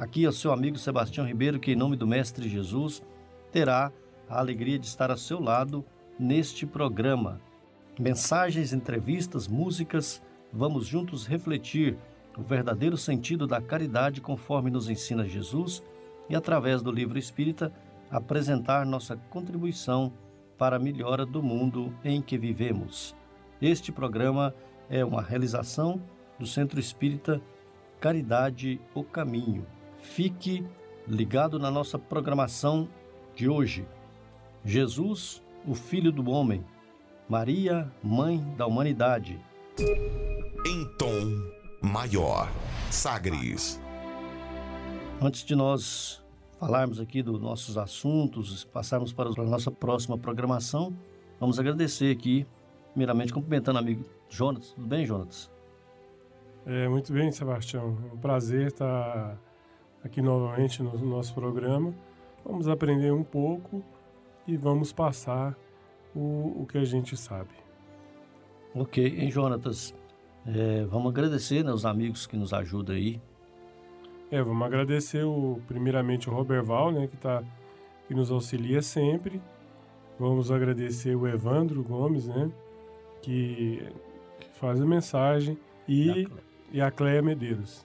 Aqui é o seu amigo Sebastião Ribeiro, que, em nome do Mestre Jesus, terá a alegria de estar ao seu lado neste programa. Mensagens, entrevistas, músicas, vamos juntos refletir o verdadeiro sentido da caridade conforme nos ensina Jesus e, através do livro espírita, apresentar nossa contribuição para a melhora do mundo em que vivemos. Este programa é uma realização do Centro Espírita Caridade o Caminho. Fique ligado na nossa programação de hoje. Jesus, o Filho do Homem, Maria, Mãe da Humanidade. Em tom maior. Sagres. Antes de nós falarmos aqui dos nossos assuntos, passarmos para a nossa próxima programação, vamos agradecer aqui, primeiramente cumprimentando o amigo Jonas. Tudo bem, Jonas? É, muito bem, Sebastião. É um prazer estar aqui novamente no nosso programa. Vamos aprender um pouco e vamos passar o, o que a gente sabe. Ok, hein, Jonatas? É, vamos agradecer né, os amigos que nos ajudam aí. É, vamos agradecer o, primeiramente o Roberval, né, que, tá, que nos auxilia sempre. Vamos agradecer o Evandro Gomes, né, que, que faz a mensagem. E, e a Cleia Medeiros,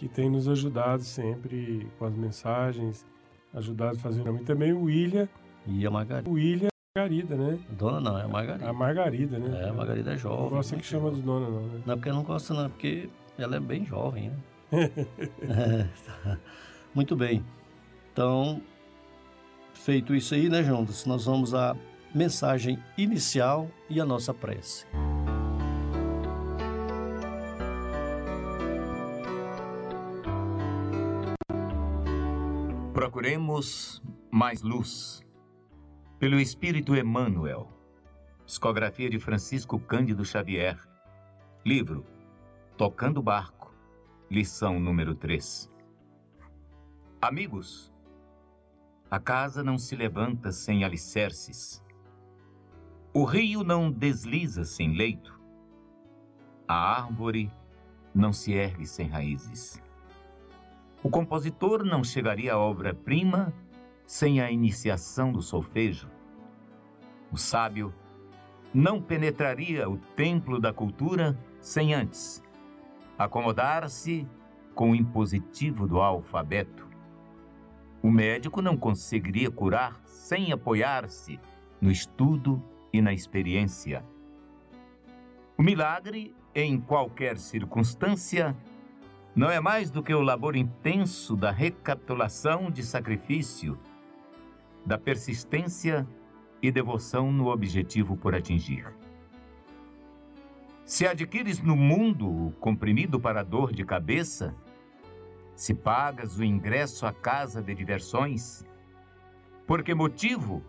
que tem nos ajudado sempre com as mensagens, ajudado a fazer. E também o William. E a Margarida. O William Margarida, né? Dona não, é a Margarida. A Margarida, né? É, a Margarida é jovem. Não gosta né? que chama de dona, não, né? Não, porque não gosta, não, porque ela é bem jovem, né? é, tá. Muito bem. Então, feito isso aí, né, Jonas? Nós vamos à mensagem inicial e a nossa prece. Procuremos mais luz. Pelo Espírito Emmanuel. Psicografia de Francisco Cândido Xavier. Livro Tocando Barco. Lição número 3. Amigos, a casa não se levanta sem alicerces. O rio não desliza sem leito. A árvore não se ergue sem raízes. O compositor não chegaria à obra-prima sem a iniciação do solfejo. O sábio não penetraria o templo da cultura sem antes acomodar-se com o impositivo do alfabeto. O médico não conseguiria curar sem apoiar-se no estudo e na experiência. O milagre, em qualquer circunstância, não é mais do que o labor intenso da recapitulação de sacrifício, da persistência e devoção no objetivo por atingir. Se adquires no mundo o comprimido para dor de cabeça, se pagas o ingresso à casa de diversões, por que motivo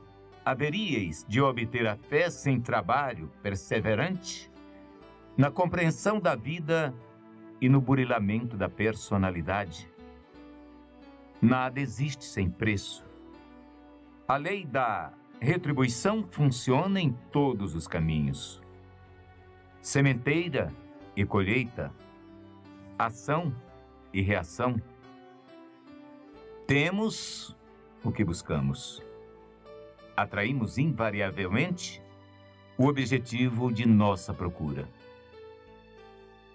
haveríeis de obter a fé sem trabalho perseverante, na compreensão da vida e no burilamento da personalidade? Nada existe sem preço. A lei da retribuição funciona em todos os caminhos. Sementeira e colheita, ação e reação. Temos o que buscamos. Atraímos invariavelmente o objetivo de nossa procura.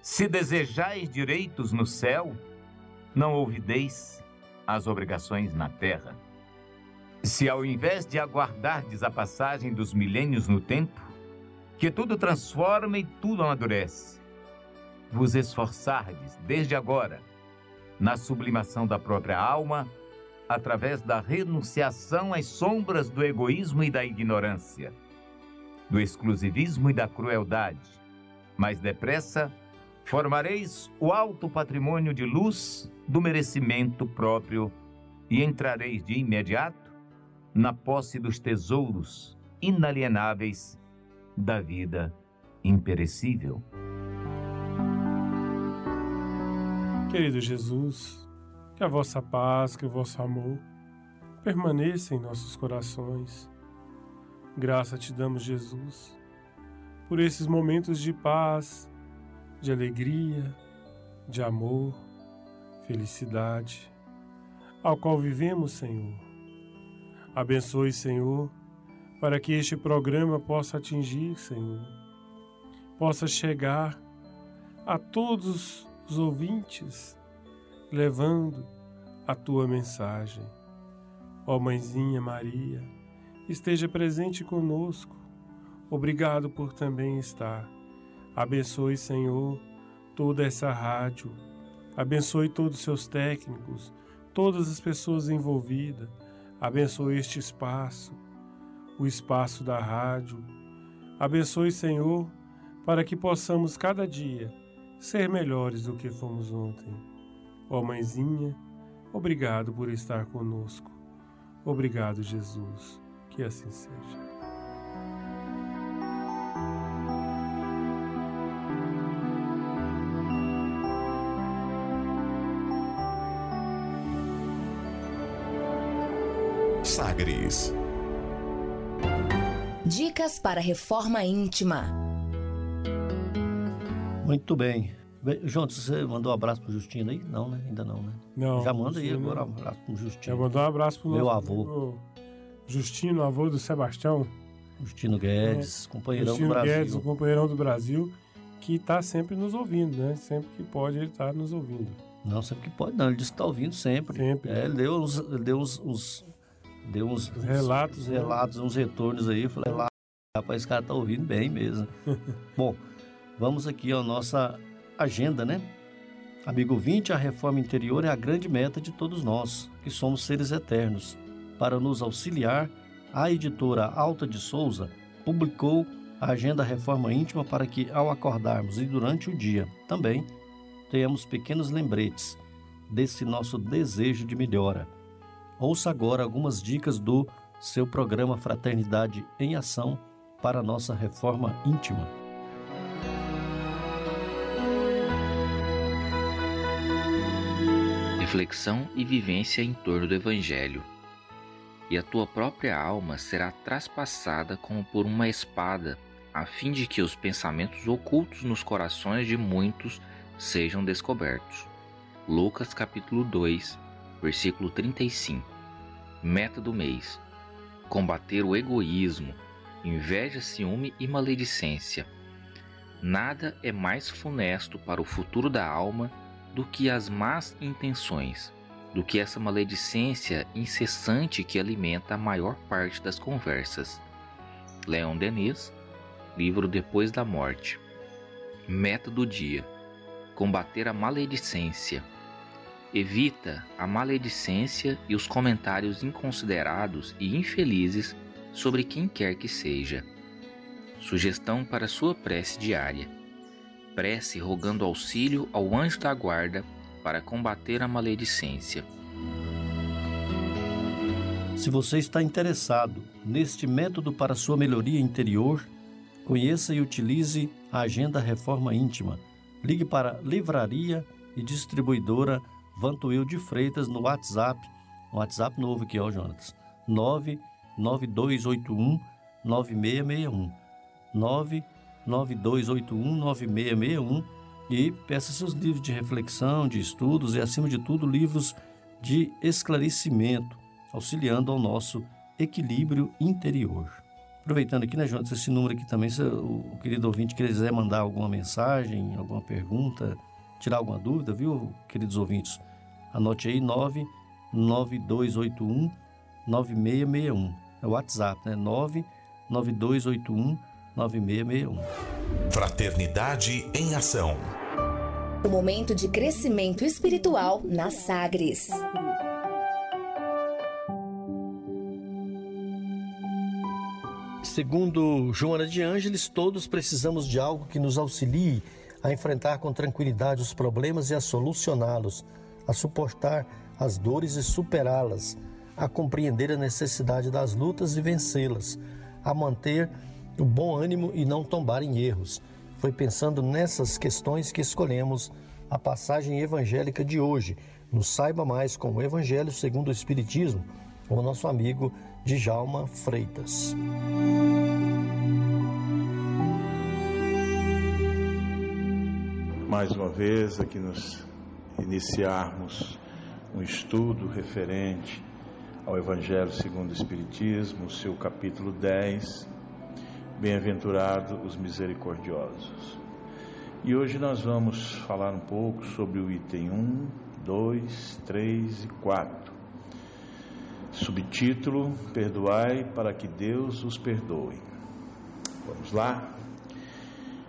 Se desejais direitos no céu, não ouvideis as obrigações na terra. Se ao invés de aguardardes a passagem dos milênios no tempo, que tudo transforma e tudo amadurece, vos esforçardes desde agora na sublimação da própria alma, através da renunciação às sombras do egoísmo e da ignorância, do exclusivismo e da crueldade, mais depressa formareis o alto patrimônio de luz do merecimento próprio e entrareis de imediato na posse dos tesouros inalienáveis da vida imperecível. Querido Jesus, que a vossa paz, que o vosso amor permaneça em nossos corações. Graça te damos, Jesus, por esses momentos de paz, de alegria, de amor, felicidade, ao qual vivemos, Senhor. Abençoe, Senhor, para que este programa possa atingir, Senhor, possa chegar a todos os ouvintes, levando a tua mensagem. Ó Mãezinha Maria, esteja presente conosco. Obrigado por também estar. Abençoe, Senhor, toda essa rádio. Abençoe todos os seus técnicos, todas as pessoas envolvidas. Abençoe este espaço, o espaço da rádio. Abençoe, Senhor, para que possamos cada dia ser melhores do que fomos ontem. Ó Mãezinha, obrigado por estar conosco. Obrigado, Jesus. Que assim seja. Sagres. Dicas para reforma íntima. Muito bem. João, você mandou um abraço pro Justino aí? Não, né? Ainda não, né? Não, Já manda aí Justino- agora um abraço pro Já Justino. mandou um abraço pro Meu avô. Justino, avô do Sebastião. Justino Guedes, companheirão Justino do Brasil. Guedes, o companheirão do Brasil, que está sempre nos ouvindo, né? Sempre que pode, ele está nos ouvindo. Não, sempre que pode, não. Ele disse que tá ouvindo sempre. Sempre. É, ele deu uns. Ele deu uns, uns- deu uns, Os relatos, uns né? relatos, uns retornos aí. Eu falei, lá, rapaz, esse cara tá ouvindo bem mesmo. Bom, vamos aqui à nossa agenda, né? Amigo 20, a reforma interior é a grande meta de todos nós, que somos seres eternos. Para nos auxiliar, a editora Alta de Souza publicou a agenda Reforma Íntima para que, ao acordarmos e durante o dia, também tenhamos pequenos lembretes desse nosso desejo de melhora. Ouça agora algumas dicas do seu programa Fraternidade em Ação para nossa reforma íntima. reflexão e vivência em torno do Evangelho. E a tua própria alma será traspassada como por uma espada, a fim de que os pensamentos ocultos nos corações de muitos sejam descobertos. Lucas capítulo 2, versículo 35. Meta do mês: combater o egoísmo, inveja, ciúme e maledicência. Nada é mais funesto para o futuro da alma do que as más intenções, do que essa maledicência incessante que alimenta a maior parte das conversas. Leon Denis, livro Depois da Morte. Meta do dia: combater a maledicência. Evita a maledicência e os comentários inconsiderados e infelizes sobre quem quer que seja. Sugestão para sua prece diária prece rogando auxílio ao anjo da guarda para combater a maledicência. Se você está interessado neste método para sua melhoria interior, conheça e utilize a Agenda Reforma Íntima. Ligue para Livraria e Distribuidora Vantuil de Freitas no WhatsApp, um WhatsApp novo aqui, ó, Jonas. 99281 9661. 992819661 e peça seus livros de reflexão, de estudos e, acima de tudo, livros de esclarecimento, auxiliando ao nosso equilíbrio interior. Aproveitando aqui, né, Jonas, esse número aqui também, se o querido ouvinte quiser mandar alguma mensagem, alguma pergunta, tirar alguma dúvida, viu, queridos ouvintes? Anote aí 99281 9661. É o WhatsApp, né? 99281 9661. Fraternidade em Ação. O momento de crescimento espiritual na Sagres. Segundo Joana de Ângeles, todos precisamos de algo que nos auxilie a enfrentar com tranquilidade os problemas e a solucioná-los, a suportar as dores e superá-las, a compreender a necessidade das lutas e vencê-las, a manter o bom ânimo e não tombar em erros. Foi pensando nessas questões que escolhemos a passagem evangélica de hoje. Nos saiba mais com o Evangelho segundo o Espiritismo, o nosso amigo Djalma Freitas. Mais uma vez, aqui nos iniciarmos um estudo referente ao Evangelho segundo o Espiritismo, seu capítulo 10, Bem-aventurado os misericordiosos. E hoje nós vamos falar um pouco sobre o item 1, 2, 3 e 4. Subtítulo: Perdoai para que Deus os perdoe. Vamos lá?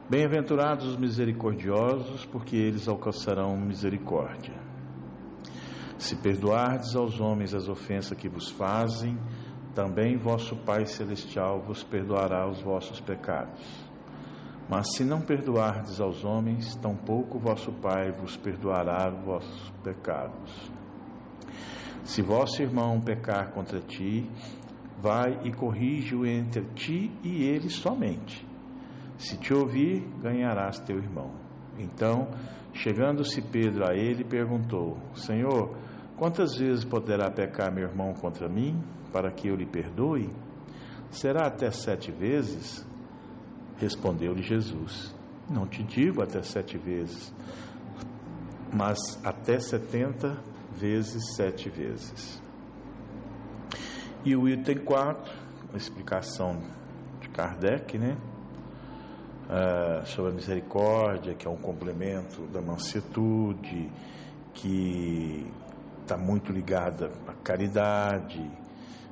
Bem-aventurados os misericordiosos, porque eles alcançarão misericórdia. Se perdoardes aos homens as ofensas que vos fazem, também vosso Pai Celestial vos perdoará os vossos pecados. Mas se não perdoardes aos homens, tampouco vosso Pai vos perdoará os vossos pecados. Se vosso irmão pecar contra ti, vai e corrige-o entre ti e ele somente. Se te ouvir, ganharás teu irmão. Então, chegando-se Pedro a ele, perguntou: Senhor, quantas vezes poderá pecar meu irmão contra mim, para que eu lhe perdoe? Será até sete vezes? Respondeu-lhe Jesus: Não te digo até sete vezes, mas até setenta vezes sete vezes. E o item 4, a explicação de Kardec, né? Uh, sobre a misericórdia, que é um complemento da mansuetude, que está muito ligada à caridade,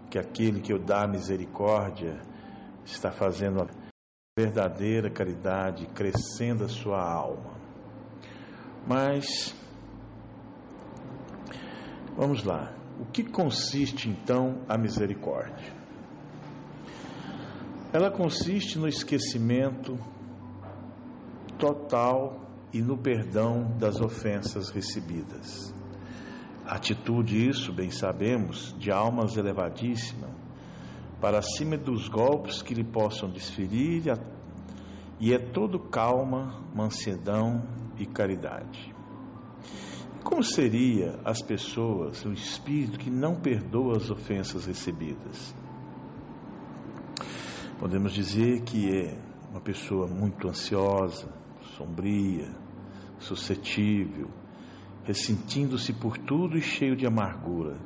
que aquele que eu dá misericórdia está fazendo a verdadeira caridade, crescendo a sua alma. Mas, vamos lá, o que consiste então a misericórdia? Ela consiste no esquecimento total e no perdão das ofensas recebidas. Atitude, isso bem sabemos, de almas elevadíssimas, para cima dos golpes que lhe possam desferir, e é todo calma, mansidão e caridade. Como seria as pessoas, o espírito que não perdoa as ofensas recebidas? Podemos dizer que é uma pessoa muito ansiosa, sombria, suscetível, ressentindo-se por tudo e cheio de amargura.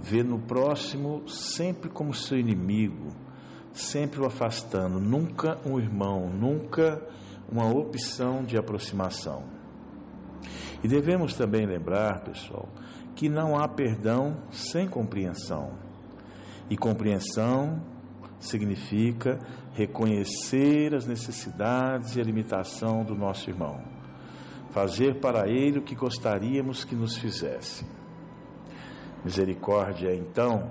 Vê no próximo sempre como seu inimigo, sempre o afastando, nunca um irmão, nunca uma opção de aproximação. E devemos também lembrar, pessoal, que não há perdão sem compreensão. E compreensão significa reconhecer as necessidades e a limitação do nosso irmão, fazer para ele o que gostaríamos que nos fizesse. Misericórdia é então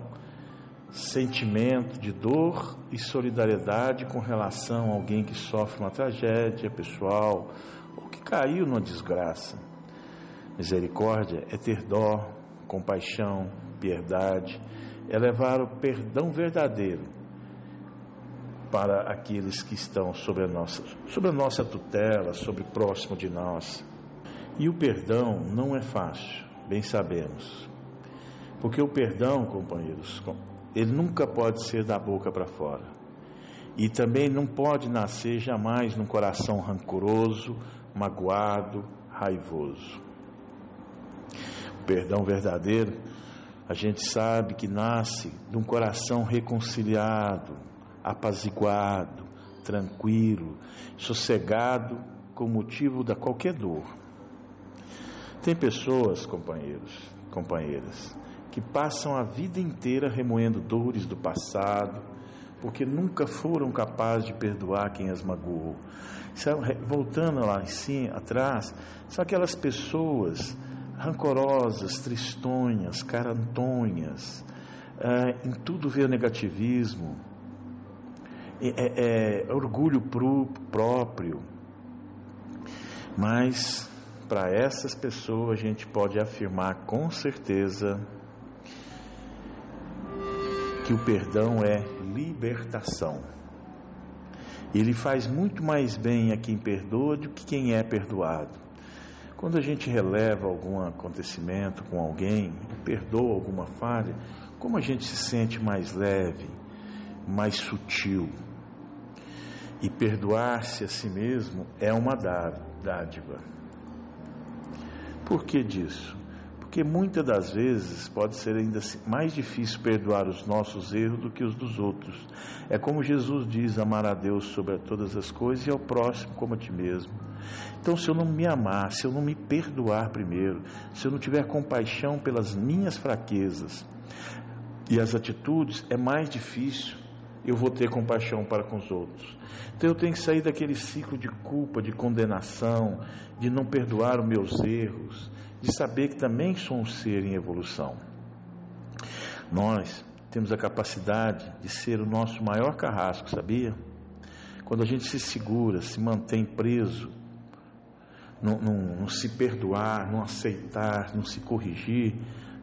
sentimento de dor e solidariedade com relação a alguém que sofre uma tragédia pessoal ou que caiu numa desgraça. Misericórdia é ter dó, compaixão, piedade, é levar o perdão verdadeiro para aqueles que estão sobre a nossa, sobre a nossa tutela, sobre próximo de nós. E o perdão não é fácil, bem sabemos. Porque o perdão, companheiros, ele nunca pode ser da boca para fora. E também não pode nascer jamais num coração rancoroso, magoado, raivoso. O perdão verdadeiro, a gente sabe que nasce de um coração reconciliado, apaziguado, tranquilo, sossegado com motivo da qualquer dor. Tem pessoas, companheiros, companheiras, que passam a vida inteira remoendo dores do passado, porque nunca foram capazes de perdoar quem as magoou. Voltando lá cima, atrás, são aquelas pessoas rancorosas, tristonhas, carantonhas, uh, em tudo vê o negativismo, é, é, é orgulho próprio, mas para essas pessoas a gente pode afirmar com certeza que o perdão é libertação. Ele faz muito mais bem a quem perdoa do que quem é perdoado. Quando a gente releva algum acontecimento com alguém, perdoa alguma falha, como a gente se sente mais leve, mais sutil. E perdoar-se a si mesmo é uma dádiva. Por que disso? Porque muitas das vezes pode ser ainda mais difícil perdoar os nossos erros do que os dos outros. É como Jesus diz: amar a Deus sobre todas as coisas e ao próximo como a ti mesmo. Então, se eu não me amar, se eu não me perdoar primeiro, se eu não tiver compaixão pelas minhas fraquezas e as atitudes, é mais difícil eu vou ter compaixão para com os outros. Então eu tenho que sair daquele ciclo de culpa, de condenação, de não perdoar os meus erros, de saber que também sou um ser em evolução. Nós temos a capacidade de ser o nosso maior carrasco, sabia? Quando a gente se segura, se mantém preso, não, não, não se perdoar, não aceitar, não se corrigir,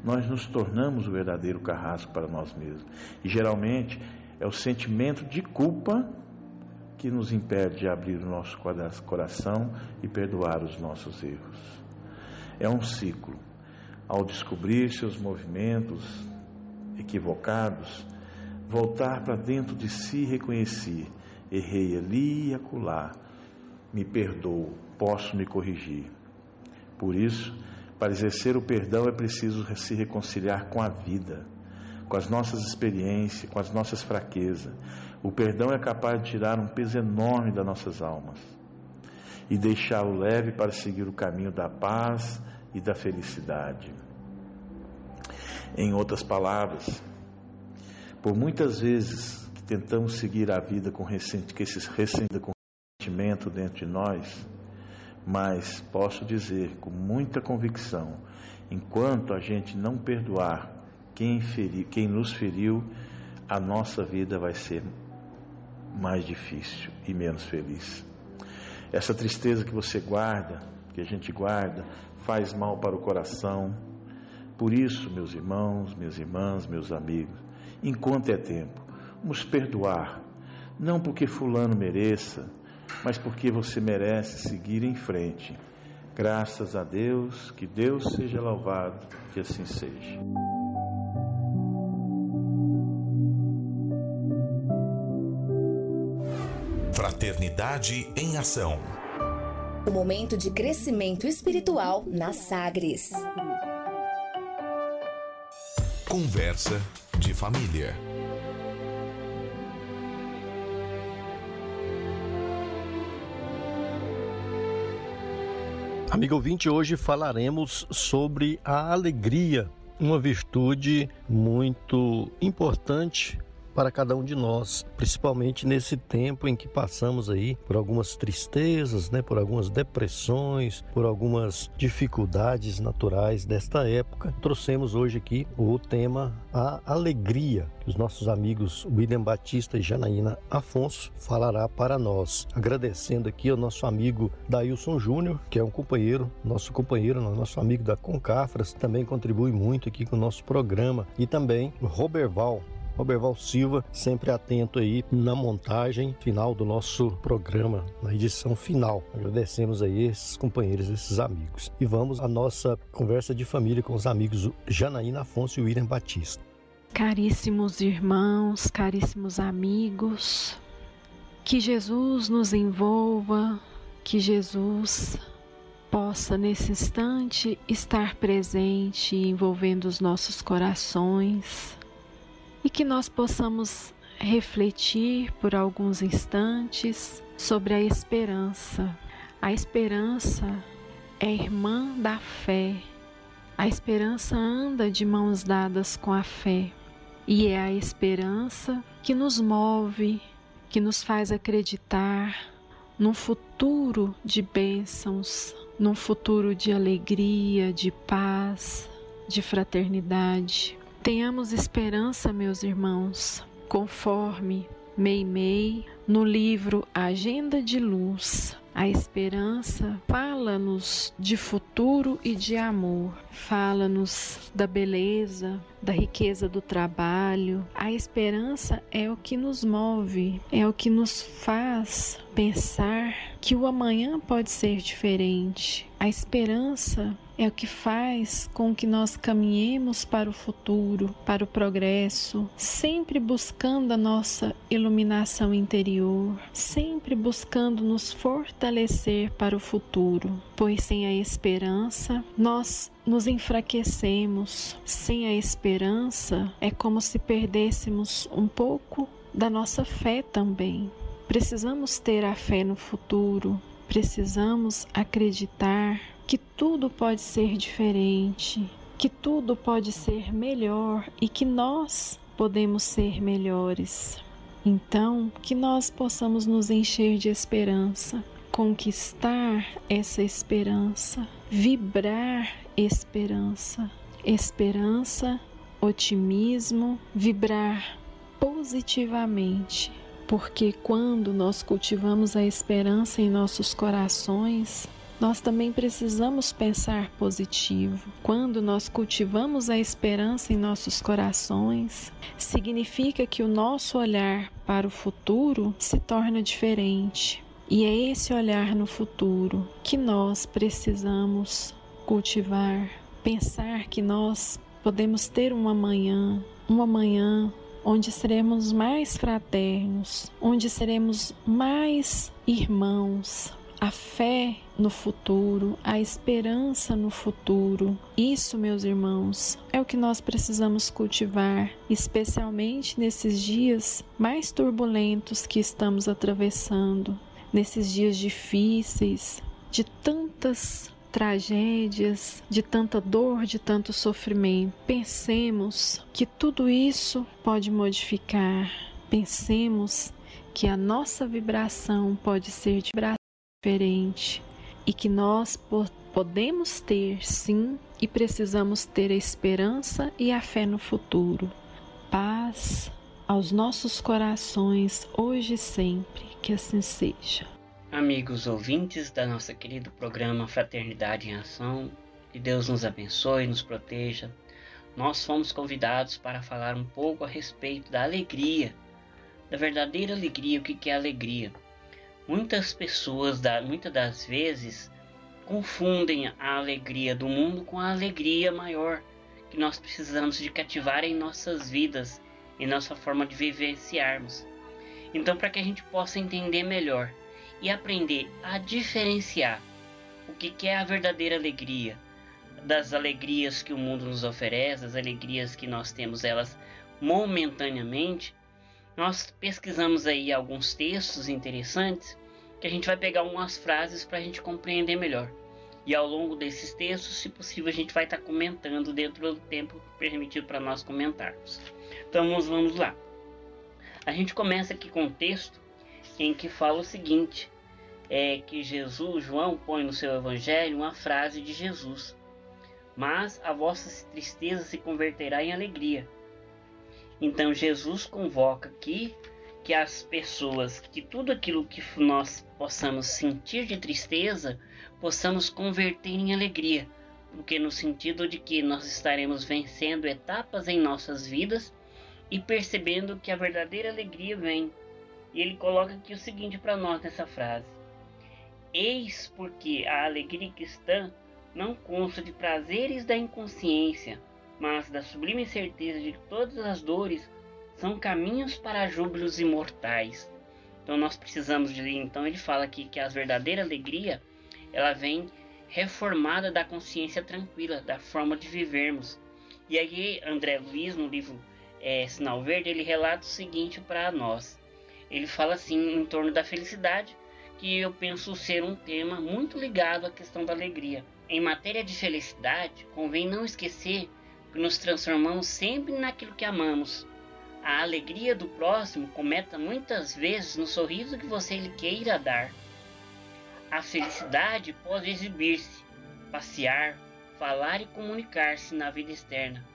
nós nos tornamos o verdadeiro carrasco para nós mesmos. E geralmente é o sentimento de culpa que nos impede de abrir o nosso coração e perdoar os nossos erros. É um ciclo. Ao descobrir seus movimentos equivocados, voltar para dentro de si e reconhecer: errei ali e acolá, me perdoo, posso me corrigir. Por isso, para exercer o perdão é preciso se reconciliar com a vida, com as nossas experiências, com as nossas fraquezas. O perdão é capaz de tirar um peso enorme das nossas almas e deixá-lo leve para seguir o caminho da paz e da felicidade. Em outras palavras, por muitas vezes que tentamos seguir a vida com, com esse ressentimento dentro de nós, mas posso dizer com muita convicção, enquanto a gente não perdoar quem, quem nos feriu, a nossa vida vai ser mais difícil e menos feliz. Essa tristeza que você guarda, que a gente guarda, faz mal para o coração. Por isso, meus irmãos, minhas irmãs, meus amigos, enquanto é tempo, vamos perdoar, não porque Fulano mereça, mas porque você merece seguir em frente. Graças a Deus, que Deus seja louvado, que assim seja. Fraternidade em Ação. O momento de crescimento espiritual na Sagres. Conversa de família. Amigo ouvinte, hoje falaremos sobre a alegria, uma virtude muito importante para cada um de nós, principalmente nesse tempo em que passamos aí por algumas tristezas, né, por algumas depressões, por algumas dificuldades naturais desta época. Trouxemos hoje aqui o tema a alegria, que os nossos amigos William Batista e Janaína Afonso falará para nós. Agradecendo aqui ao nosso amigo Dailson Júnior, que é um companheiro, nosso companheiro, nosso amigo da Concafras, também contribui muito aqui com o nosso programa, e também Roberval, Roberval Silva, sempre atento aí na montagem final do nosso programa, na edição final. Agradecemos aí esses companheiros, esses amigos. E vamos à nossa conversa de família com os amigos Janaína Afonso e William Batista. Caríssimos irmãos, caríssimos amigos, que Jesus nos envolva, que Jesus possa nesse instante estar presente, envolvendo os nossos corações, e que nós possamos refletir por alguns instantes sobre a esperança. A esperança é irmã da fé. A esperança anda de mãos dadas com a fé. E é a esperança que nos move, que nos faz acreditar num futuro de bênçãos, num futuro de alegria, de paz, de fraternidade. Tenhamos esperança, meus irmãos, conforme Meimei no livro Agenda de Luz, A esperança fala-nos de futuro e de amor, fala-nos da beleza, da riqueza do trabalho. A esperança é o que nos move, é o que nos faz pensar que o amanhã pode ser diferente. A esperança é o que faz com que nós caminhemos para o futuro, para o progresso, sempre buscando a nossa iluminação interior, sempre buscando nos fortalecer para o futuro, pois sem a esperança nós nos enfraquecemos. Sem a esperança é como se perdêssemos um pouco da nossa fé também. Precisamos ter a fé no futuro, precisamos acreditar que tudo pode ser diferente, que tudo pode ser melhor e que nós podemos ser melhores. Então, que nós possamos nos encher de esperança, conquistar essa esperança, vibrar esperança, esperança, otimismo, vibrar positivamente, porque quando nós cultivamos a esperança em nossos corações, nós também precisamos pensar positivo. Quando nós cultivamos a esperança em nossos corações, significa que o nosso olhar para o futuro se torna diferente. E é esse olhar no futuro que nós precisamos cultivar, pensar que nós podemos ter um amanhã, um amanhã onde seremos mais fraternos, onde seremos mais irmãos, a fé no futuro, a esperança no futuro. Isso, meus irmãos, é o que nós precisamos cultivar, especialmente nesses dias mais turbulentos que estamos atravessando, nesses dias difíceis, de tantas tragédias, de tanta dor, de tanto sofrimento. Pensemos que tudo isso pode modificar. Pensemos que a nossa vibração pode ser diferente e que nós podemos ter sim e precisamos ter a esperança e a fé no futuro. Paz aos nossos corações hoje e sempre, que assim seja. Amigos ouvintes da nossa querido programa Fraternidade em Ação, que Deus nos abençoe e nos proteja. Nós fomos convidados para falar um pouco a respeito da alegria, da verdadeira alegria, o que é alegria. Muitas pessoas, muitas das vezes, confundem a alegria do mundo com a alegria maior que nós precisamos de cativar em nossas vidas, em nossa forma de vivenciarmos. Então, para que a gente possa entender melhor e aprender a diferenciar o que é a verdadeira alegria das alegrias que o mundo nos oferece, as alegrias que nós temos elas momentaneamente, nós pesquisamos aí alguns textos interessantes que a gente vai pegar umas frases para a gente compreender melhor. E ao longo desses textos, se possível, a gente vai estar tá comentando dentro do tempo permitido para nós comentarmos. Então vamos, vamos lá. A gente começa aqui com um texto em que fala o seguinte: é que Jesus, João põe no seu evangelho uma frase de Jesus: Mas a vossa tristeza se converterá em alegria. Então Jesus convoca aqui que as pessoas, que tudo aquilo que nós possamos sentir de tristeza, possamos converter em alegria, porque no sentido de que nós estaremos vencendo etapas em nossas vidas e percebendo que a verdadeira alegria vem. E ele coloca aqui o seguinte para nós nessa frase: Eis porque a alegria cristã não consta de prazeres da inconsciência, mas da sublime certeza de que todas as dores são caminhos para júbilos imortais. Então nós precisamos de então ele fala aqui que a verdadeira alegria ela vem reformada da consciência tranquila, da forma de vivermos. E aí André Luiz no livro é, Sinal Verde ele relata o seguinte para nós. Ele fala assim em torno da felicidade, que eu penso ser um tema muito ligado à questão da alegria. Em matéria de felicidade, convém não esquecer que nos transformamos sempre naquilo que amamos. A alegria do próximo cometa muitas vezes no sorriso que você lhe queira dar. A felicidade pode exibir-se, passear, falar e comunicar-se na vida externa,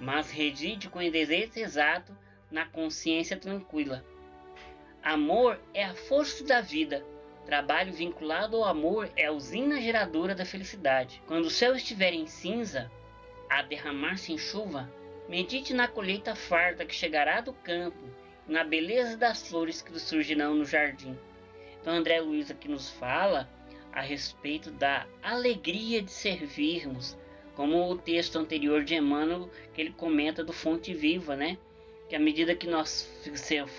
mas reside com o desejo exato na consciência tranquila. Amor é a força da vida, Trabalho vinculado ao amor é a usina geradora da felicidade. Quando o céu estiver em cinza, a derramar-se em chuva, medite na colheita farta que chegará do campo na beleza das flores que surgirão no jardim. Então, André Luiz aqui nos fala a respeito da alegria de servirmos, como o texto anterior de Emmanuel, que ele comenta do Fonte Viva, né? Que à medida que nós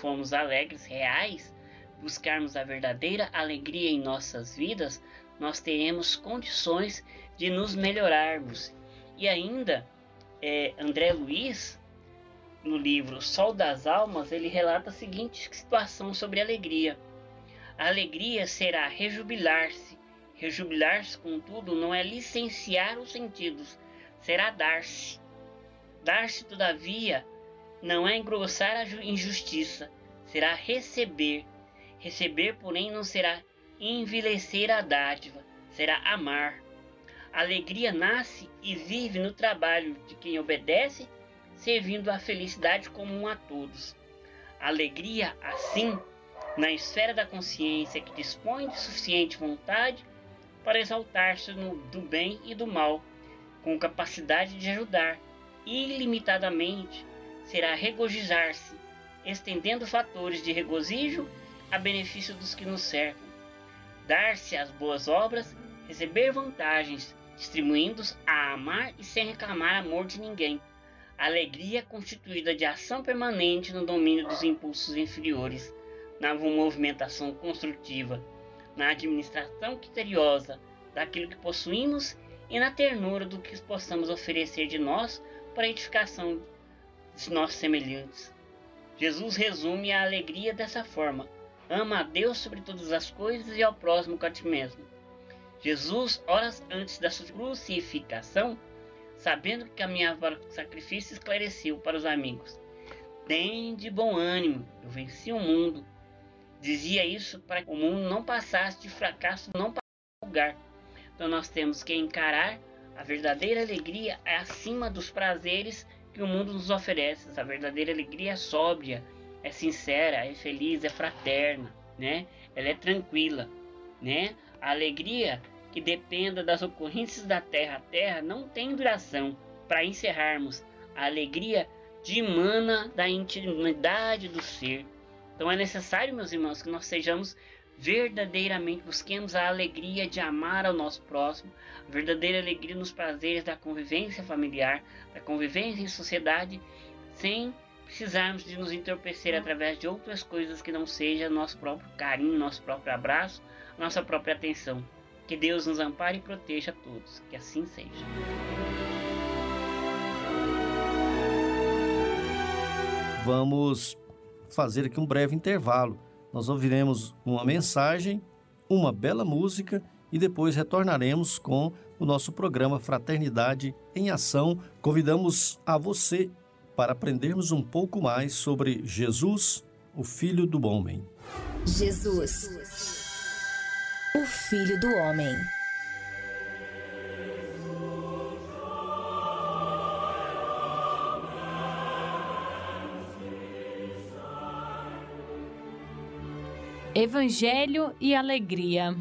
formos alegres, reais, buscarmos a verdadeira alegria em nossas vidas, nós teremos condições de nos melhorarmos. E ainda, é, André Luiz, no livro Sol das Almas, ele relata a seguinte situação sobre alegria. A alegria será rejubilar-se. Rejubilar-se, contudo, não é licenciar os sentidos, será dar-se. Dar-se, todavia, não é engrossar a injustiça, será receber Receber, porém, não será envelhecer a dádiva, será amar. Alegria nasce e vive no trabalho de quem obedece, servindo a felicidade comum a todos. Alegria, assim, na esfera da consciência que dispõe de suficiente vontade para exaltar-se do bem e do mal, com capacidade de ajudar ilimitadamente, será regozijar-se, estendendo fatores de regozijo a benefício dos que nos cercam. Dar-se as boas obras, receber vantagens, distribuindo-os a amar e sem reclamar amor de ninguém. alegria constituída de ação permanente no domínio dos impulsos inferiores, na movimentação construtiva, na administração criteriosa daquilo que possuímos e na ternura do que possamos oferecer de nós para a edificação de nossos semelhantes. Jesus resume a alegria dessa forma: Ama a Deus sobre todas as coisas e ao próximo com a ti mesmo. Jesus, horas antes da sua crucificação, sabendo que caminhava para o sacrifício, esclareceu para os amigos: Tem de bom ânimo, eu venci o mundo. Dizia isso para que o mundo não passasse de fracasso, não para lugar. Então nós temos que encarar a verdadeira alegria é acima dos prazeres que o mundo nos oferece. A verdadeira alegria é sóbria, é sincera, é feliz, é fraterna, né? Ela é tranquila, né? A alegria que dependa das ocorrências da terra a terra não tem duração. Para encerrarmos, a alegria dimana da intimidade do ser. Então é necessário, meus irmãos, que nós sejamos verdadeiramente busquemos a alegria de amar ao nosso próximo, a verdadeira alegria nos prazeres da convivência familiar, da convivência em sociedade, sem precisarmos de nos entorpecer através de outras coisas que não seja nosso próprio carinho, nosso próprio abraço, nossa própria atenção. Que Deus nos ampare e proteja a todos. Que assim seja. Vamos fazer aqui um breve intervalo. Nós ouviremos uma mensagem, uma bela música e depois retornaremos com o nosso programa Fraternidade em Ação. Convidamos a você para aprendermos um pouco mais sobre Jesus, o Filho do Homem. Jesus, o Filho do Homem. Evangelho e Alegria.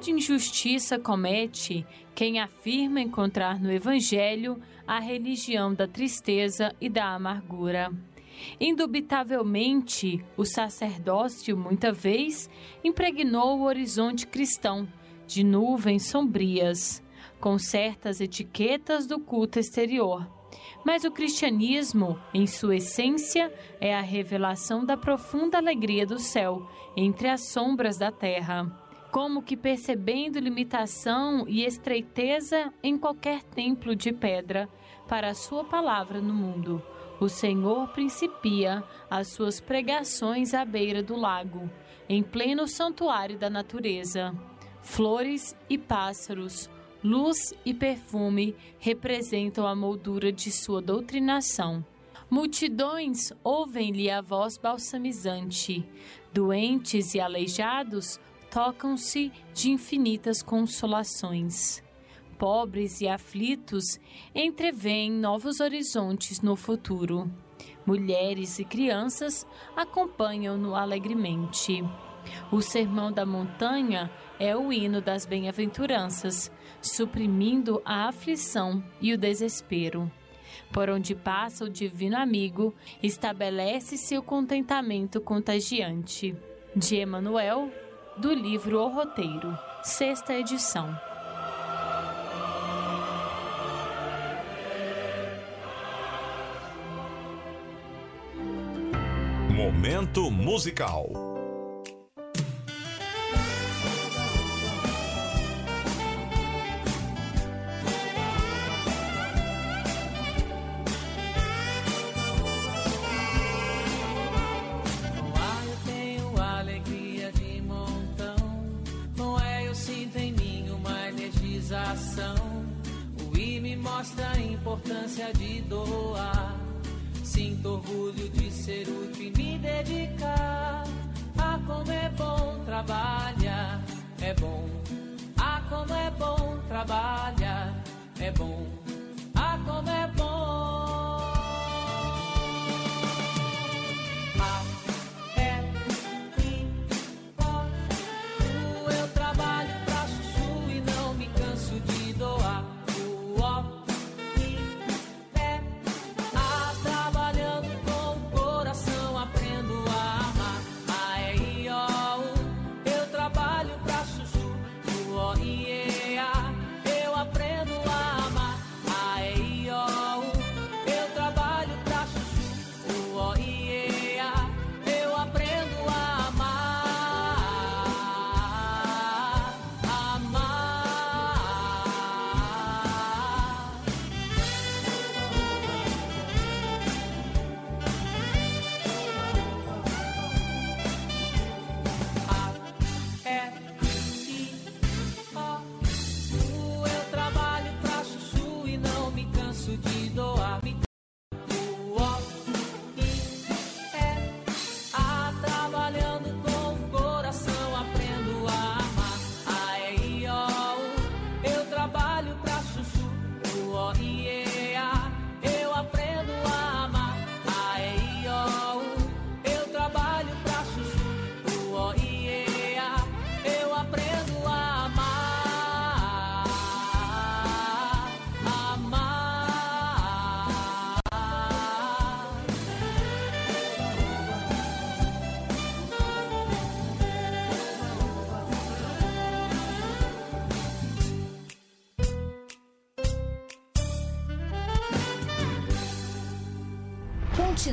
Grande injustiça comete quem afirma encontrar no Evangelho a religião da tristeza e da amargura. Indubitavelmente, o sacerdócio, muita vez, impregnou o horizonte cristão de nuvens sombrias, com certas etiquetas do culto exterior. Mas o cristianismo, em sua essência, é a revelação da profunda alegria do céu entre as sombras da terra como que percebendo limitação e estreiteza em qualquer templo de pedra para a sua palavra no mundo. O Senhor principia as suas pregações à beira do lago, em pleno santuário da natureza. Flores e pássaros, luz e perfume representam a moldura de sua doutrinação. Multidões ouvem-lhe a voz balsamizante. Doentes e aleijados tocam-se de infinitas consolações. pobres e aflitos entreveem novos horizontes no futuro. Mulheres e crianças acompanham-no alegremente. O Sermão da Montanha é o hino das bem-aventuranças, suprimindo a aflição e o desespero. Por onde passa o Divino Amigo, estabelece-se o contentamento contagiante. De Emanuel, do livro O Roteiro, sexta edição. Momento musical. Importância de doar. Sinto orgulho de ser útil e me dedicar. Ah, como é bom trabalhar, é bom. Ah, como é bom trabalhar, é bom. Ah, como é bom.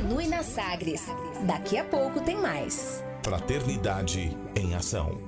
Continue na Sagres. Daqui a pouco tem mais. Fraternidade em Ação.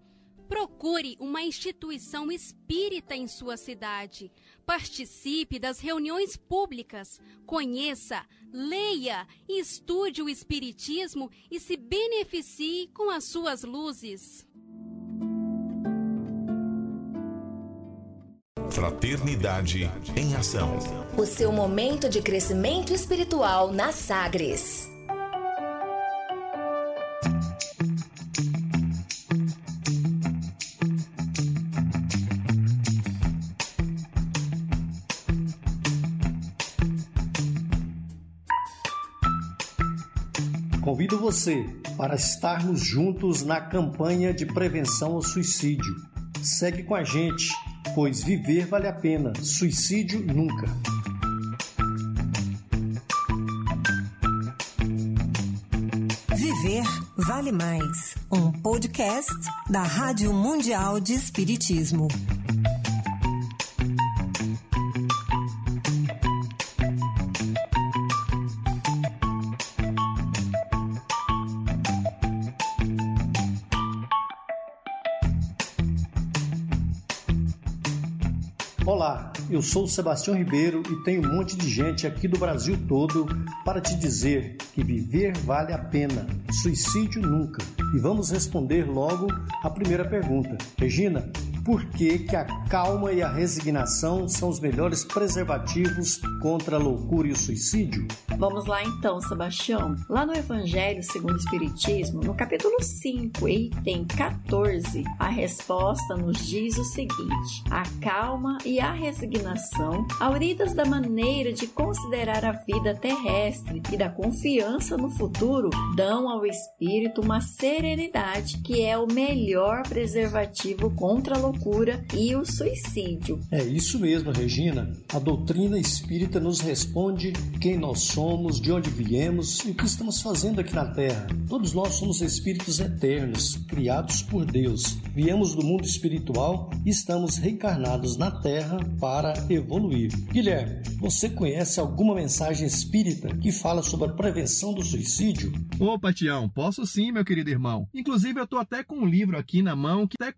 Procure uma instituição espírita em sua cidade. Participe das reuniões públicas. Conheça, leia e estude o Espiritismo e se beneficie com as suas luzes. Fraternidade em Ação. O seu momento de crescimento espiritual na Sagres. Você para estarmos juntos na campanha de prevenção ao suicídio. Segue com a gente, pois viver vale a pena, suicídio nunca. Viver vale mais. Um podcast da Rádio Mundial de Espiritismo. Eu sou o Sebastião Ribeiro e tenho um monte de gente aqui do Brasil todo para te dizer que viver vale a pena, suicídio nunca. E vamos responder logo a primeira pergunta. Regina, por que, que a calma e a resignação são os melhores preservativos contra a loucura e o suicídio? Vamos lá então, Sebastião. Lá no Evangelho segundo o Espiritismo, no capítulo 5, item 14, a resposta nos diz o seguinte: a calma e a resignação, auridas da maneira de considerar a vida terrestre e da confiança no futuro, dão ao espírito uma serenidade que é o melhor preservativo contra a loucura loucura e o suicídio. É isso mesmo, Regina. A doutrina espírita nos responde quem nós somos, de onde viemos e o que estamos fazendo aqui na Terra. Todos nós somos espíritos eternos, criados por Deus. Viemos do mundo espiritual e estamos reencarnados na Terra para evoluir. Guilherme, você conhece alguma mensagem espírita que fala sobre a prevenção do suicídio? Opa, Tião, posso sim, meu querido irmão. Inclusive, eu tô até com um livro aqui na mão que até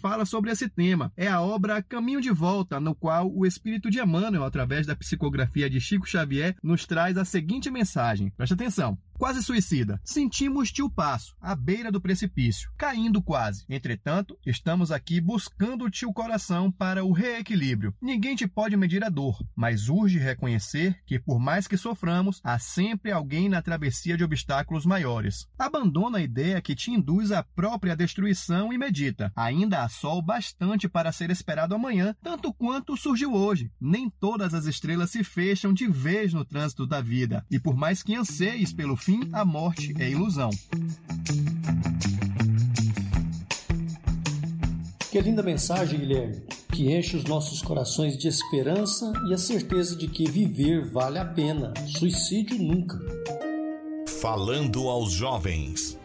fala sobre esse tema. É a obra Caminho de Volta, no qual o espírito de Emmanuel, através da psicografia de Chico Xavier, nos traz a seguinte mensagem. Preste atenção quase suicida. Sentimos-te o passo, à beira do precipício, caindo quase. Entretanto, estamos aqui buscando-te o coração para o reequilíbrio. Ninguém te pode medir a dor, mas urge reconhecer que, por mais que soframos, há sempre alguém na travessia de obstáculos maiores. Abandona a ideia que te induz à própria destruição e medita. Ainda há sol bastante para ser esperado amanhã, tanto quanto surgiu hoje. Nem todas as estrelas se fecham de vez no trânsito da vida, e por mais que anseies pelo fim fim, a morte é ilusão. Que linda mensagem, Guilherme, que enche os nossos corações de esperança e a certeza de que viver vale a pena, suicídio nunca. Falando aos jovens.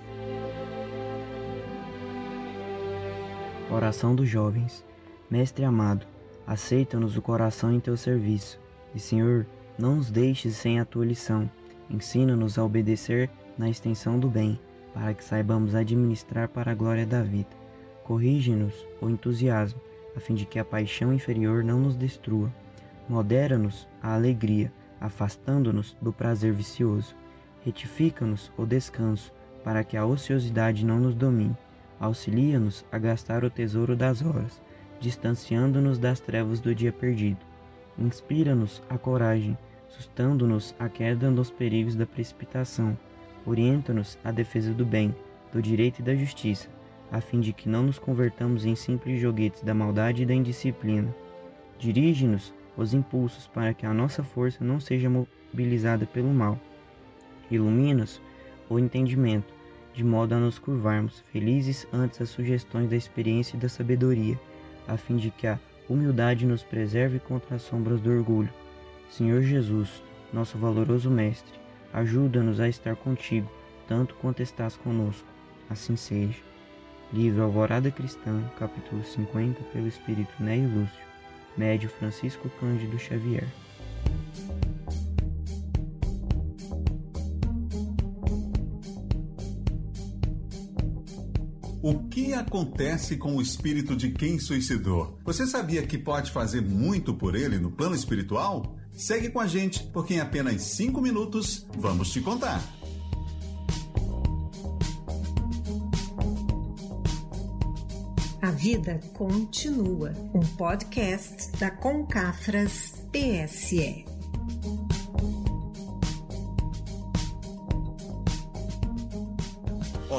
Oração dos jovens. Mestre amado, aceita-nos o coração em teu serviço, e Senhor, não nos deixes sem a tua lição Ensina-nos a obedecer na extensão do bem, para que saibamos administrar para a glória da vida. Corrige-nos o entusiasmo, a fim de que a paixão inferior não nos destrua. Modera-nos a alegria, afastando-nos do prazer vicioso. Retifica-nos o descanso, para que a ociosidade não nos domine. Auxilia-nos a gastar o tesouro das horas, distanciando-nos das trevas do dia perdido. Inspira-nos a coragem, sustando-nos a queda dos perigos da precipitação, orienta-nos à defesa do bem, do direito e da justiça, a fim de que não nos convertamos em simples joguetes da maldade e da indisciplina. Dirige-nos os impulsos para que a nossa força não seja mobilizada pelo mal. Ilumina-nos o entendimento, de modo a nos curvarmos, felizes ante as sugestões da experiência e da sabedoria, a fim de que a humildade nos preserve contra as sombras do orgulho Senhor Jesus, nosso valoroso Mestre, ajuda-nos a estar contigo, tanto quanto estás conosco. Assim seja. Livro Alvorada Cristã, capítulo 50, pelo Espírito Neio Lúcio, médio Francisco Cândido Xavier. O que acontece com o espírito de quem suicidou? Você sabia que pode fazer muito por ele no plano espiritual? Segue com a gente, porque em apenas 5 minutos vamos te contar. A vida continua. Um podcast da Concafras PSE.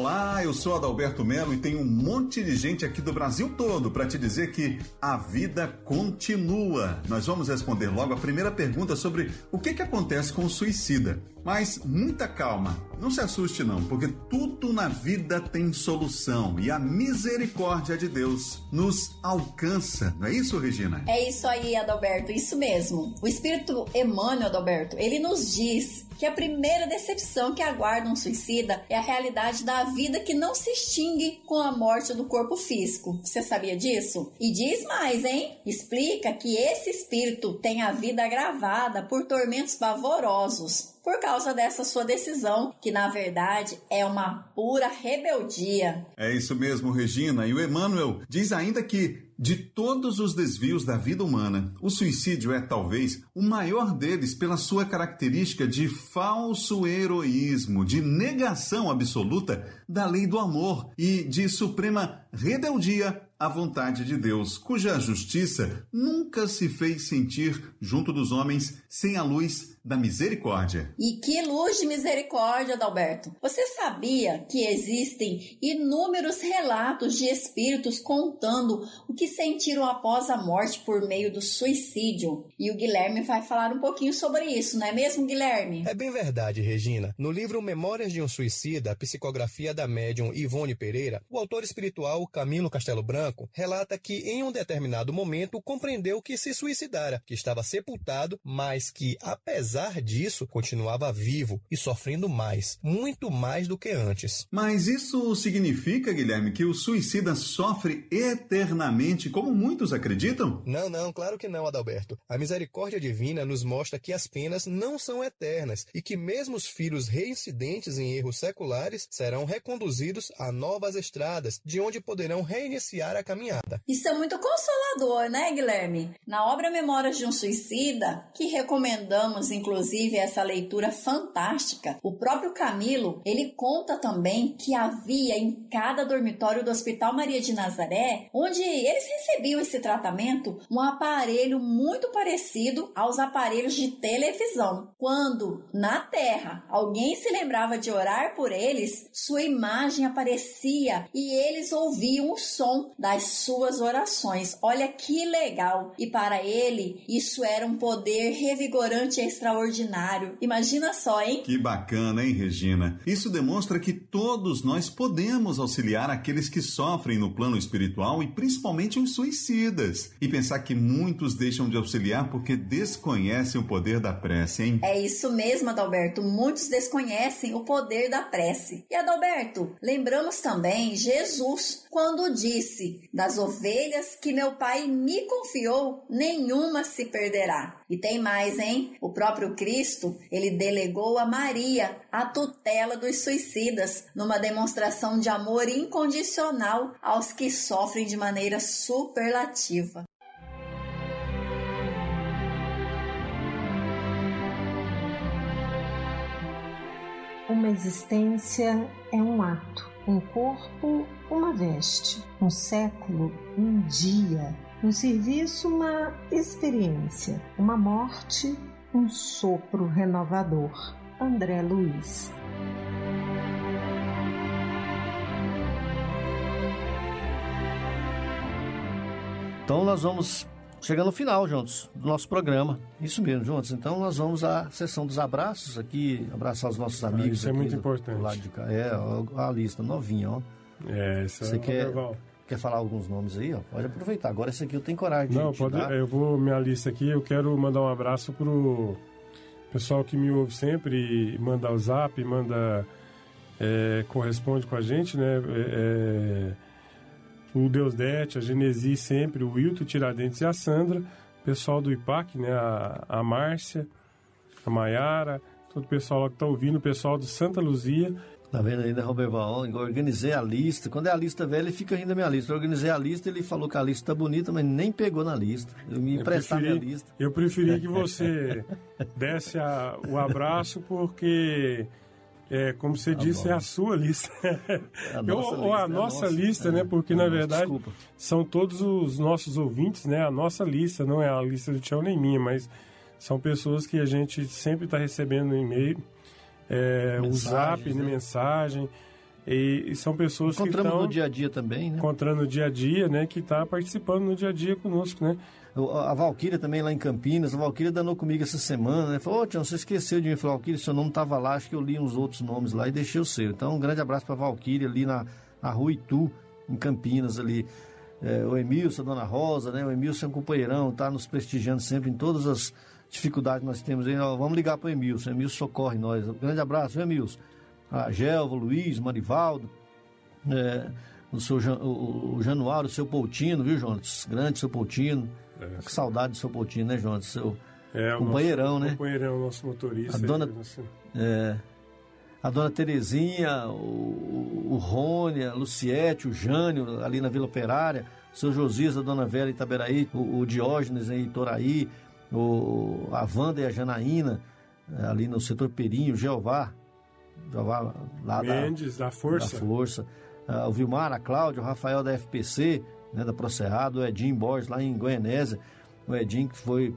Olá, eu sou Adalberto Melo e tem um monte de gente aqui do Brasil todo para te dizer que a vida continua. Nós vamos responder logo a primeira pergunta sobre o que, que acontece com o suicida. Mas muita calma, não se assuste não, porque tudo na vida tem solução e a misericórdia de Deus nos alcança. Não é isso, Regina? É isso aí, Adalberto, isso mesmo. O Espírito Emmanuel, Adalberto, ele nos diz que a primeira decepção que aguarda um suicida é a realidade da vida que não se extingue com a morte do corpo físico. Você sabia disso? E diz mais, hein? Explica que esse espírito tem a vida agravada por tormentos pavorosos por causa dessa sua decisão, que na verdade é uma pura rebeldia. É isso mesmo, Regina. E o Emmanuel diz ainda que de todos os desvios da vida humana, o suicídio é talvez o maior deles pela sua característica de falso heroísmo, de negação absoluta da lei do amor e de suprema rebeldia à vontade de Deus, cuja justiça nunca se fez sentir junto dos homens sem a luz da misericórdia. E que luz de misericórdia, Adalberto! Você sabia que existem inúmeros relatos de espíritos contando o que sentiram após a morte por meio do suicídio? E o Guilherme vai falar um pouquinho sobre isso, não é mesmo, Guilherme? É bem verdade, Regina. No livro Memórias de um Suicida, a psicografia da médium Ivone Pereira, o autor espiritual Camilo Castelo Branco relata que em um determinado momento compreendeu que se suicidara, que estava sepultado, mas que, apesar apesar disso, continuava vivo e sofrendo mais, muito mais do que antes. Mas isso significa, Guilherme, que o suicida sofre eternamente, como muitos acreditam? Não, não, claro que não, Adalberto. A misericórdia divina nos mostra que as penas não são eternas e que mesmo os filhos reincidentes em erros seculares serão reconduzidos a novas estradas, de onde poderão reiniciar a caminhada. Isso é muito consolador, né, Guilherme? Na obra Memórias de um Suicida, que recomendamos, inclusive, essa leitura fantástica. O próprio Camilo, ele conta também que havia em cada dormitório do Hospital Maria de Nazaré, onde eles recebiam esse tratamento, um aparelho muito parecido aos aparelhos de televisão. Quando, na Terra, alguém se lembrava de orar por eles, sua imagem aparecia e eles ouviam o som das suas orações. Olha que legal! E para ele, isso era um poder revigorante extraordinário extraordinário. Imagina só, hein? Que bacana, hein, Regina? Isso demonstra que todos nós podemos auxiliar aqueles que sofrem no plano espiritual e principalmente os suicidas. E pensar que muitos deixam de auxiliar porque desconhecem o poder da prece, hein? É isso mesmo, Adalberto. Muitos desconhecem o poder da prece. E Adalberto, lembramos também Jesus quando disse: Das ovelhas que meu pai me confiou, nenhuma se perderá. E tem mais, hein? O próprio Cristo, ele delegou a Maria a tutela dos suicidas, numa demonstração de amor incondicional aos que sofrem de maneira superlativa. Uma existência é um ato, um corpo, uma veste, um século, um dia um serviço, uma experiência, uma morte, um sopro renovador. André Luiz. Então nós vamos chegando no final, juntos, do nosso programa. Isso mesmo, juntos. Então nós vamos à sessão dos abraços aqui, abraçar os nossos amigos. Ah, isso é muito do, importante. Do lado de cá. É, a lista novinha, ó. É, isso Você é quer, legal. Quer falar alguns nomes aí, ó? Pode aproveitar. Agora esse aqui eu tenho coragem de Não, pode, dar. eu vou minha lista aqui. Eu quero mandar um abraço pro pessoal que me ouve sempre manda o zap, manda é, corresponde com a gente, né? É, é, o Deusdete, a Genesi sempre, o Wilton Tiradentes e a Sandra, pessoal do IPAC, né? A, a Márcia, a Maiara, todo o pessoal lá que tá ouvindo, o pessoal do Santa Luzia. Tá vendo ainda, Roberval? Organizei a lista. Quando é a lista velha, fica ainda a minha lista. Eu organizei a lista, ele falou que a lista tá bonita, mas nem pegou na lista. Eu me emprestar minha lista. Eu preferi que você desse a- o abraço, porque, é, como você Tá disse, bom. é a sua lista. A Eu- nossa ou a lista, é nossa nossa. lista, É, né? Porque, na verdade, desculpa. são todos os nossos ouvintes, né? A nossa lista, não é a lista do Tião nem minha, mas são pessoas que a gente sempre está recebendo no e-mail, é, o zap, né? mensagem. E, e são pessoas que estão no dia a dia também, né? encontrando no dia a dia, né? Que está participando no dia a dia conosco, né? A Valquíria também lá em Campinas, a Valquíria danou comigo essa semana, né? Falou, ô Tião, você esqueceu de mim. Falou, Valquíria, seu nome estava lá, acho que eu li uns outros nomes lá e deixei o seu. Então, um grande abraço para a Valquíria ali na, na rua Itu, em Campinas ali. É, o Emilson, a Dona Rosa, né? O Emilson é um companheirão, tá nos prestigiando sempre em todas as dificuldades que nós temos aí. Vamos ligar para o Emilson, Emilson socorre nós. Um grande abraço, Emilson? A Gelva, Luiz, Marivaldo, é, o, seu, o, o Januário, o seu Poutino, viu, Jonas? Grande seu Poutino. Que saudade do seu Poutino, né, Jonas? Seu, É, o companheirão, nosso, né? Companheirão, nosso motorista. A dona, aí, nosso- é, a dona Terezinha, o, o Rony, a Luciete, o Jânio, ali na Vila Operária, o seu Josias, a dona Vera Itaberaí, o, o Diógenes em Itoraí, o, a Wanda e a Janaína, eh, ali no setor Perinho, o Jeová, Jeová lá Mendes, da Força. Da Força. Ah, o Vilmar, a Cláudia, o Rafael da FPC, né, da Procerrado, o Edinho Borges lá em Goianésia, o Edinho que foi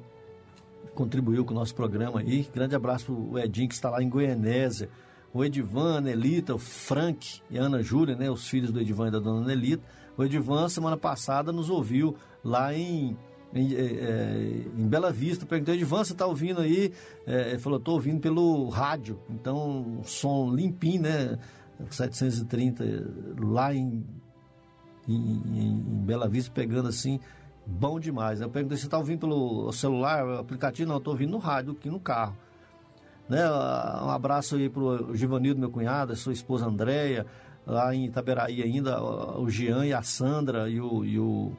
contribuiu com o nosso programa aí. Grande abraço pro Edinho que está lá em Goianésia. O Edivan, a Nelita, o Frank e a Ana Júlia, né, os filhos do Edivan e da dona Nelita. O Edivan, semana passada, nos ouviu lá em, em, eh, eh, em Bela Vista. Perguntei, Edivan, você está ouvindo aí? Eh, ele falou, estou ouvindo pelo rádio. Então, som limpinho, né? 730, lá em, em, em- Bela Vista, pegando assim, bom demais. Eu perguntei, você está ouvindo pelo celular, aplicativo? Não, estou ouvindo no rádio, aqui no carro. Né? Um abraço aí pro Givanildo, meu cunhado, sua esposa Andréia, lá em Itaberaí ainda, o Jean e a Sandra e o, e o,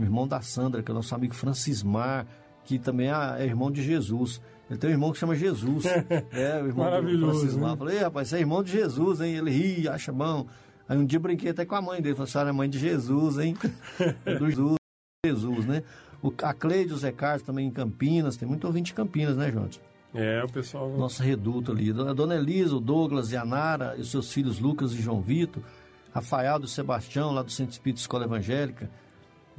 o irmão da Sandra, que é nosso amigo Francismar, que também é, é irmão de Jesus. Ele tem um irmão que chama Jesus. é, o irmão Maravilhoso, do Francismar. né? Falei, "Ei, rapaz, você é irmão de Jesus, hein? Ele ri, acha bom. Aí um dia brinquei até com a mãe dele, falei, a senhora é mãe de Jesus, hein? É do Jesus, Jesus, né? O, a Cleide, o Zé Carlos também em Campinas, tem muito ouvinte em Campinas, né, João? É, o pessoal. Nosso reduto ali. A dona Elisa, o Douglas e a Nara, e os seus filhos Lucas e João Vitor, Rafael do Sebastião, lá do Centro Espírito Escola Evangélica,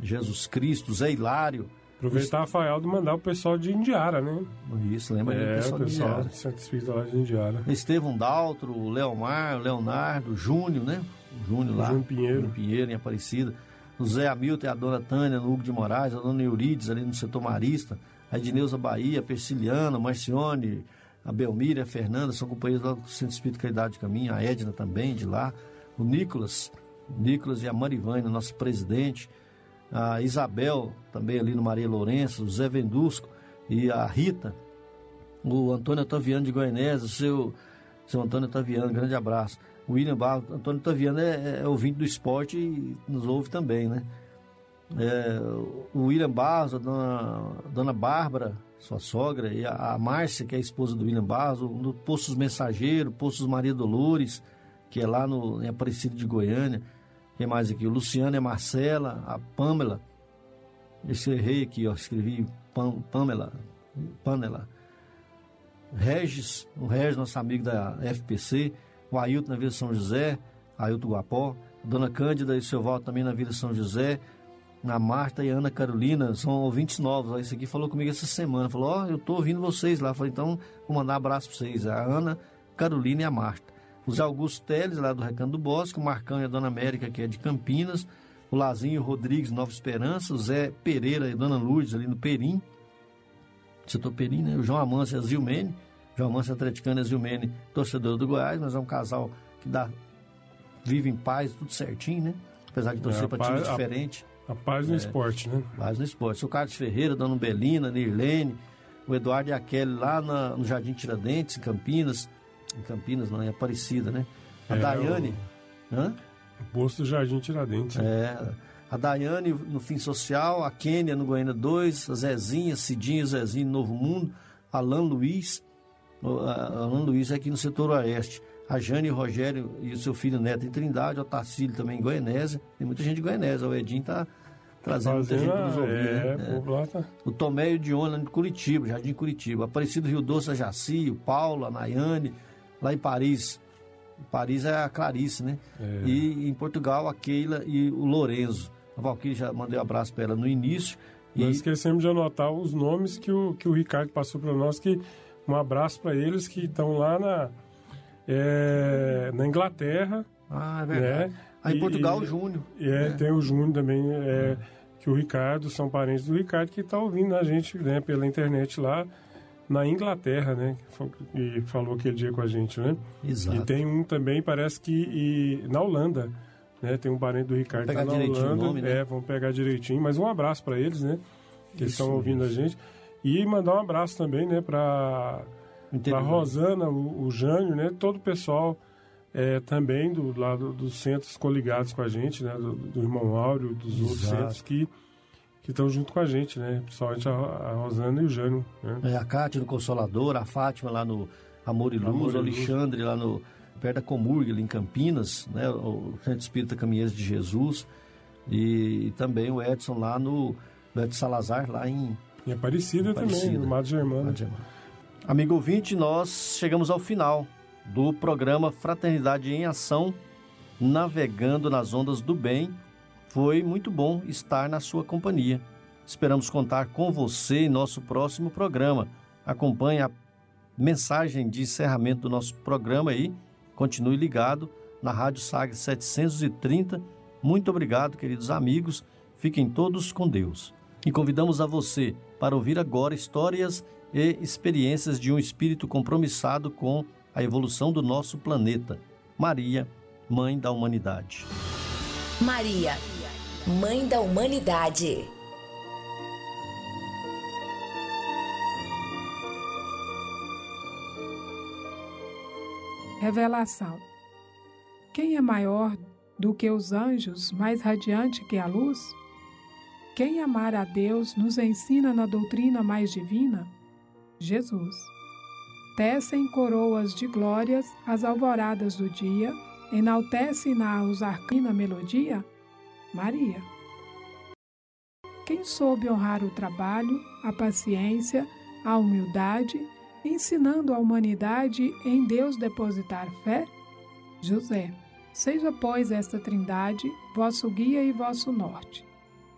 Jesus Cristo, Zé Hilário. Aproveitar, Rafael, de mandar o pessoal de Indiara, né? Isso, lembra é, pessoal, o pessoal de Indiara. Santo Espírito lá de Indiara. Estevão Daltro, Leomar, Leonardo, Júnior, né? O Júnior lá. Júnior Pinheiro. Júnior Pinheiro, em Aparecida. O Zé Hamilton e a dona Tânia, no Hugo de Moraes, a dona Eurides, ali no setor Marista. A Edneuza Bahia, a Persiliana, a Marcione, a Belmira, a Fernanda, são companheiros lá do Centro Espírito Caridade de Caminho. A Edna também, de lá. O Nicolas, o Nicolas e a Marivânia, nosso presidente. A Isabel, também ali no Maria Lourenço. O Zé Vendusco e a Rita. O Antônio Otaviano de Goianésia, o seu, seu Antônio Otaviano, grande abraço. O William Barros, Antônio Otaviano é, é ouvinte do esporte e nos ouve também, né? É, o William Barros, a dona, dona Bárbara, sua sogra, e a, a Márcia, que é a esposa do William Barros, no Poços Mensageiro, Poços Maria Dolores, que é lá no, em Aparecido de Goiânia. Quem mais aqui? O Luciano a Marcela, a Pamela. Esse errei aqui, ó, escrevi Pam, Pamela, Pamela. Regis, o Regis, nosso amigo da FPC, o Ailton na Vila São José, Ailton Guapó, Dona Cândida e seu Valdo também na Vila São José, a Marta e Ana Carolina, são ouvintes novos, esse aqui falou comigo essa semana, falou, ó, eu tô ouvindo vocês lá, falei, então vou mandar um abraço para vocês, a Ana, Carolina e a Marta. O Zé Augusto Teles, lá do Recanto do Bosque, o Marcão e a Dona América, que é de Campinas, o Lazinho Rodrigues, Nova Esperança, o Zé Pereira e Dona Lourdes, ali no Perim, setor Perim, né? O João Amância e a Zilmene, João Amância atleticano e a Zilmene, torcedor do Goiás, mas é um casal que dá, vive em paz, tudo certinho, né? Apesar de torcer É, para time paz- a- diferente. A paz no É. esporte, né? Paz no esporte. O Carlos Ferreira, Dona Belina, Nirlene, o Eduardo e a Kelly lá na- no Jardim Tiradentes, em Campinas. Em Campinas, não, em Aparecida, né? A É, Daiane. Hã? O posto Jardim Tiradentes. É, a Daiane no Fim Social, a Kênia no Goiânia 2, a Zezinha, Cidinha, Zezinho no Novo Mundo, Alan Luiz, Alan Luiz é aqui no setor oeste, a Jane e o Rogério e o seu filho Neto em Trindade, o Tarcílio também em Goianésia, tem muita gente de Goianésia, o Edinho tá trazendo muita gente para nos ouvir, é, né? lá tá- O Tomé e o Diona em Curitiba, Jardim Curitiba, Aparecido Rio Doce, a Jaci, o Paulo, a Nayane, lá em Paris, Paris é a Clarice, né? É. E em Portugal, a Keila e o Lorenzo. A Valkyrie já mandei um abraço para ela no início. E Nós esquecemos de anotar os nomes que o, que o Ricardo passou para nós, que um abraço para eles que estão lá na, é, na Inglaterra. Ah, é verdade. Né? Ah, em E- Portugal, e- o Júnior. É, né? tem o Júnior também, é, que o Ricardo, são parentes do Ricardo, que está ouvindo a gente né, pela internet lá na Inglaterra, né? E falou aquele dia com a gente, né? Exato. E tem um também, parece que na Holanda, né? Tem um parente do Ricardo que tá na Holanda. nome, né? É, vamos pegar direitinho. Mas um abraço para eles, né? Que Isso estão ouvindo a gente. E mandar um abraço também, né? Para para Rosana, o, o Jânio, né? Todo o pessoal é, também do lado dos centros coligados com a gente, né? Do, do irmão Áureo, dos outros Exato. centros que que estão junto com a gente, né? Principalmente a, a Rosana e o Jânio. Né? É, a Cátia no Consolador, a Fátima lá no Amor e Luz, Amor e o Alexandre lá no perto da Comurg, ali em Campinas, né? O Centro Espírita Caminheiros de Jesus. E, e também o Edson lá no, no Edson Salazar, lá em... Em Aparecida, também, no Mato Germano. Amigo ouvinte, nós chegamos ao final do programa Fraternidade em Ação, navegando nas ondas do bem. Foi muito bom estar na sua companhia. Esperamos contar com você em nosso próximo programa. Acompanhe a mensagem de encerramento do nosso programa aí. Continue ligado na Rádio Sagres 730. Muito obrigado, queridos amigos. Fiquem todos com Deus. E convidamos a você para ouvir agora histórias e experiências de um espírito compromissado com a evolução do nosso planeta. Maria, Mãe da Humanidade. Maria, Mãe da Humanidade. Revelação. Quem é maior do que os anjos, mais radiante que a luz? Quem amar a Deus nos ensina na doutrina mais divina? Jesus. Tecem coroas de glórias as alvoradas do dia, enaltecem-na os arcana melodia? Maria. Quem soube honrar o trabalho, a paciência, a humildade, ensinando a humanidade em Deus depositar fé? José. Seja, pois, esta trindade vosso guia e vosso norte.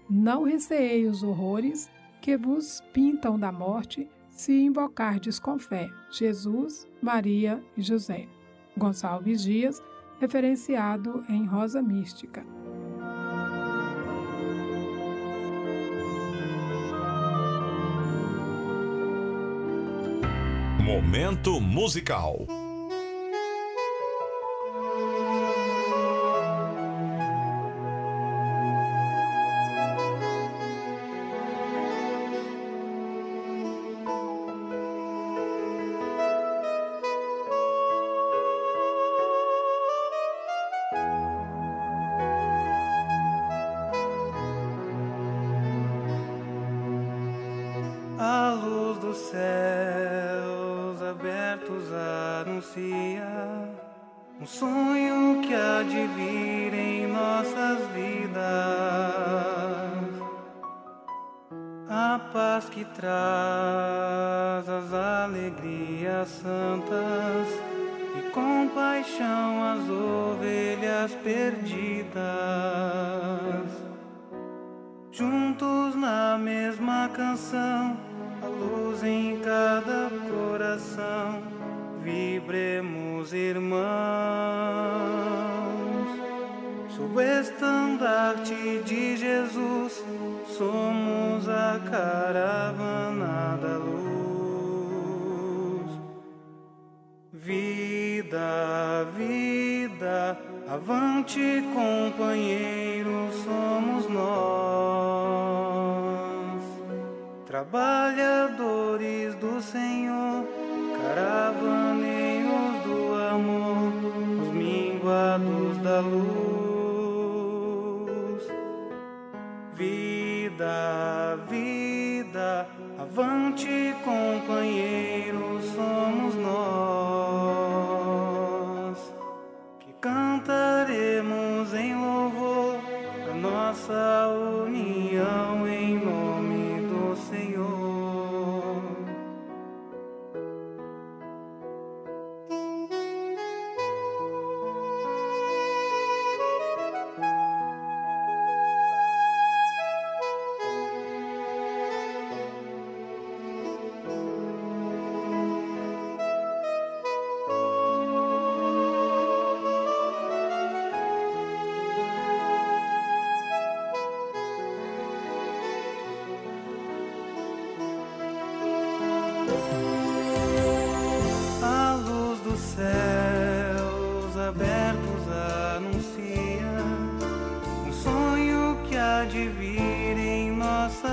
Não receei os horrores que vos pintam da morte, se invocardes com fé Jesus, Maria e José. Gonçalves Dias, referenciado em Rosa Mística. Momento musical. Na mesma canção, a luz em cada coração, vibremos irmãos, sob o estandarte de Jesus, somos a caravana da luz. Vida, vida, avante companheiros, somos nós, trabalhadores do Senhor, caravaneiros do amor, os minguados da luz. Vida, vida, avante companheiros,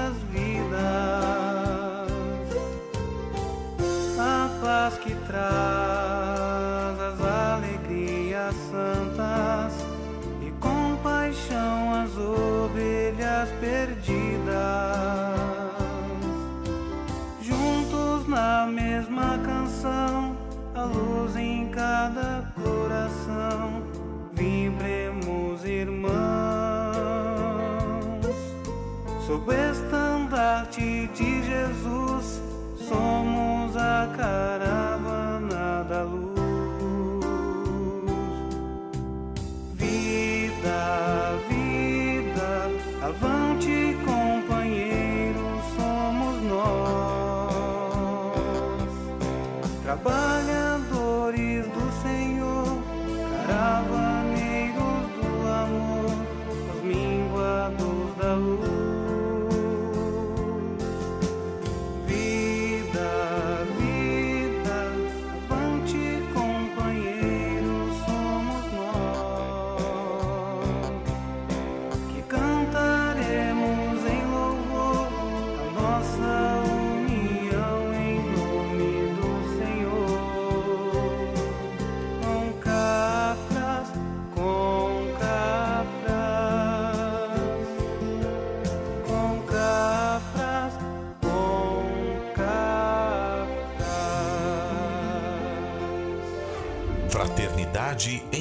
nossas vidas. cara.